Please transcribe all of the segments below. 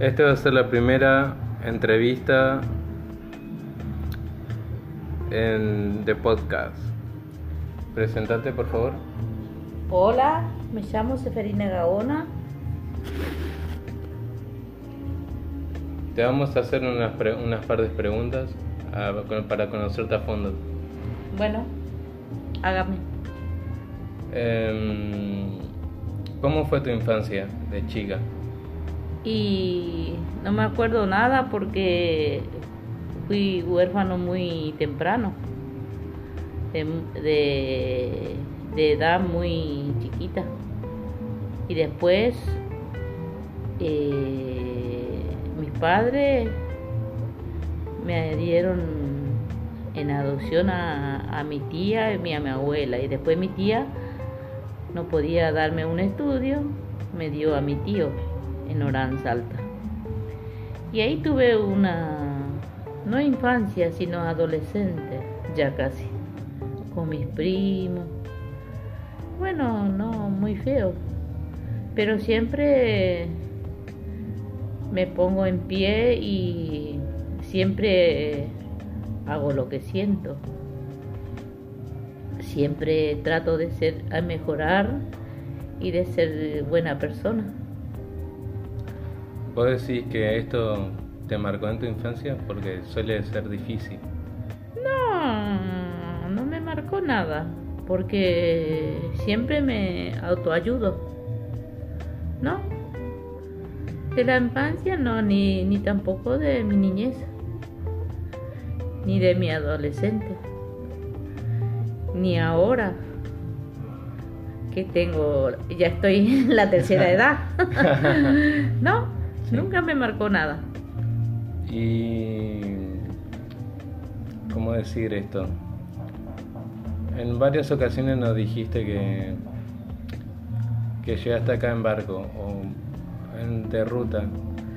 Esta va a ser la primera entrevista en de podcast. Presentate, por favor. Hola, me llamo Seferina Gaona. Te vamos a hacer unas, pre- unas par de preguntas para conocerte a fondo. Bueno, hágame. Em, ¿Cómo fue tu infancia de chica? Y no me acuerdo nada porque fui huérfano muy temprano, de, edad muy chiquita. Y después eh, mis padres me dieron en adopción a mi tía y a mi abuela. Y después mi tía no podía darme un estudio, me dio a mi tío en Oranza Alta. Y ahí tuve una, no infancia, sino adolescente, ya casi, con mis primos. Bueno, no muy feo, pero siempre me pongo en pie y siempre hago lo que siento. Siempre trato de ser a mejorar y de ser buena persona. ¿Vos decís que esto te marcó en tu infancia? Porque suele ser difícil. No, no me marcó nada, porque siempre me autoayudo. ¿No? De la infancia no, ni, ni tampoco de mi niñez, ni de mi adolescente, ni ahora que tengo, ya estoy en la tercera edad. no, Sí. nunca me marcó nada. Y... ¿Cómo decir esto? En varias ocasiones nos dijiste que, que llegaste acá en barco o en, de ruta,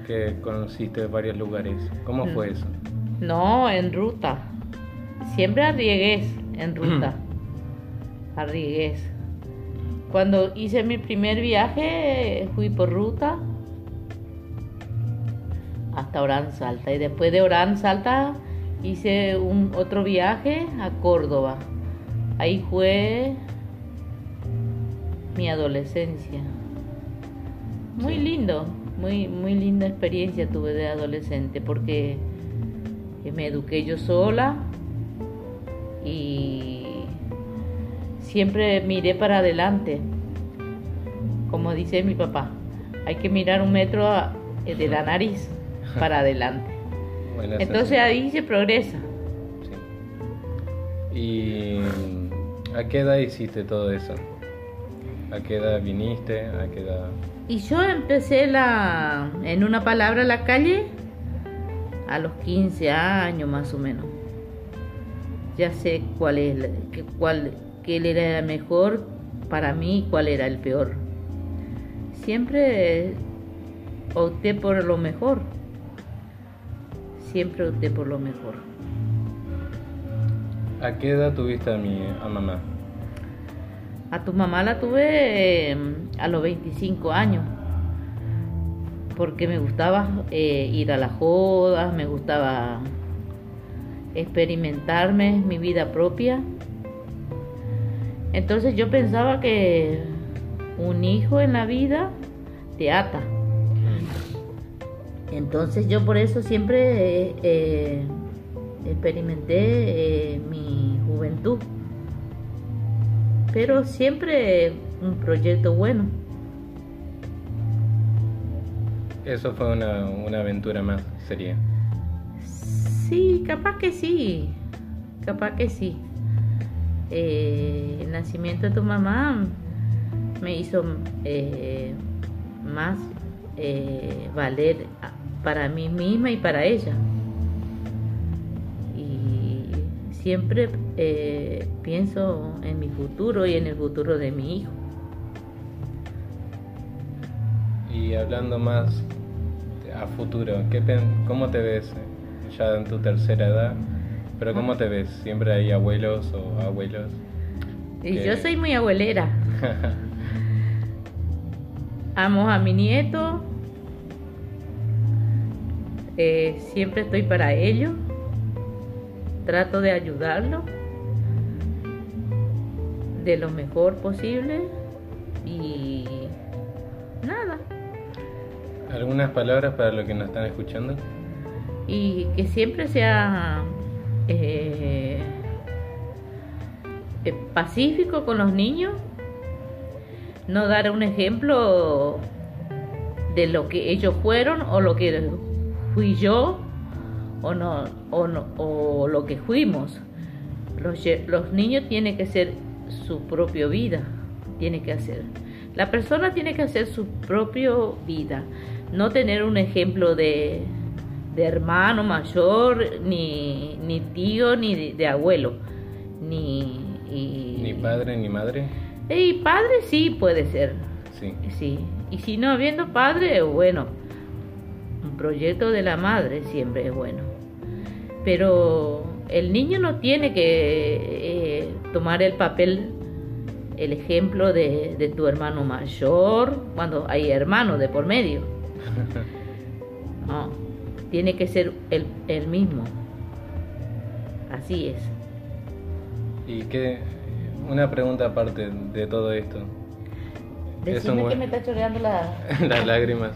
que conociste varios lugares. ¿Cómo fue eso? No, en ruta. Siempre arriesgué en ruta. Arriesgué. Cuando hice mi primer viaje, fui por ruta hasta Oranza Alta. Y después de Oranza Alta, hice un otro viaje a Córdoba. Ahí fue mi adolescencia. Muy lindo, muy, muy linda experiencia tuve de adolescente porque me eduqué yo sola y siempre miré para adelante. Como dice mi papá, hay que mirar un metro de la nariz para adelante. Bueno, Entonces ahí se progresa. Sí. ¿Y a qué edad hiciste todo eso? ¿A qué edad viniste? ¿A qué edad...? Y yo empecé la, en una palabra la calle a los 15 años más o menos. Ya sé cuál es, la- cuál, qué era el mejor para mí y cuál era el peor. Siempre opté por lo mejor. Siempre opté por lo mejor. ¿A qué edad tuviste a mi a mamá? A tu mamá la tuve eh, a los 25 años, porque me gustaba eh, ir a las jodas, me gustaba experimentarme mi vida propia. Entonces yo pensaba que un hijo en la vida te ata. Entonces yo por eso siempre eh, eh, experimenté eh, mi juventud pero siempre un proyecto bueno. Eso fue una, una aventura más, sería. Sí, capaz que sí, capaz que sí. Eh, el nacimiento de tu mamá me hizo eh, más eh, valer para mí misma y para ella. Y siempre eh, pienso en mi futuro y en el futuro de mi hijo. Y hablando más a futuro, ¿qué pen- ¿cómo te ves ya en tu tercera edad? Pero ¿cómo te ves? ¿Siempre hay abuelos o abuelos? Y Que- yo soy muy abuelera. Amo a mi nieto, Eh, siempre estoy para ellos, trato de ayudarlos de lo mejor posible y nada. ¿Algunas palabras para los que nos están escuchando? Y que siempre sea eh, eh, pacífico con los niños, no dar un ejemplo de lo que ellos fueron o lo que fui yo o no o, no, o lo que fuimos. Los, los niños tienen que ser su propia vida, tiene que hacer. La persona tiene que hacer su propia vida, no tener un ejemplo de, de hermano mayor, ni, ni tío, ni de, abuelo, ni... ni padre, ni madre. Y padre sí puede ser. Sí. Sí. Y si no habiendo padre, bueno, un proyecto de la madre siempre es bueno. Pero el niño no tiene que eh, tomar el papel, el ejemplo de, de tu hermano mayor, cuando hay hermanos de por medio. No, tiene que ser el, el mismo. Así es. ¿Y qué? Una pregunta aparte de todo esto. Decime que me está choreando la... las lágrimas.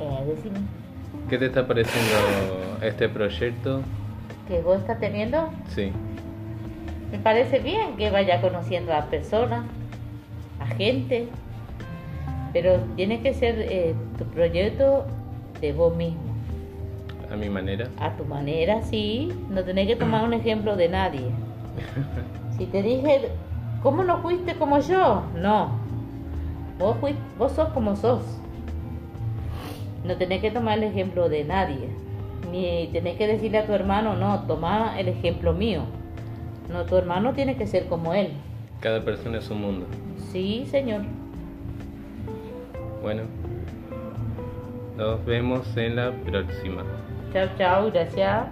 Eh, decime. ¿Qué te está pareciendo este proyecto? ¿Que vos estás teniendo? Sí. Me parece bien que vaya conociendo a personas, a gente, pero tiene que ser eh, tu proyecto de vos mismo. ¿A mi manera? A tu manera, sí. No tenés que tomar un ejemplo de nadie. Si te dije, ¿cómo no fuiste como yo? No. Vos, fuiste, vos sos como sos. No tenés que tomar el ejemplo de nadie. Ni tenés que decirle a tu hermano, no, toma el ejemplo mío. No, tu hermano tiene que ser como él. Cada persona es un mundo. Sí, señor. Bueno, nos vemos en la próxima. Chao, chao, gracias.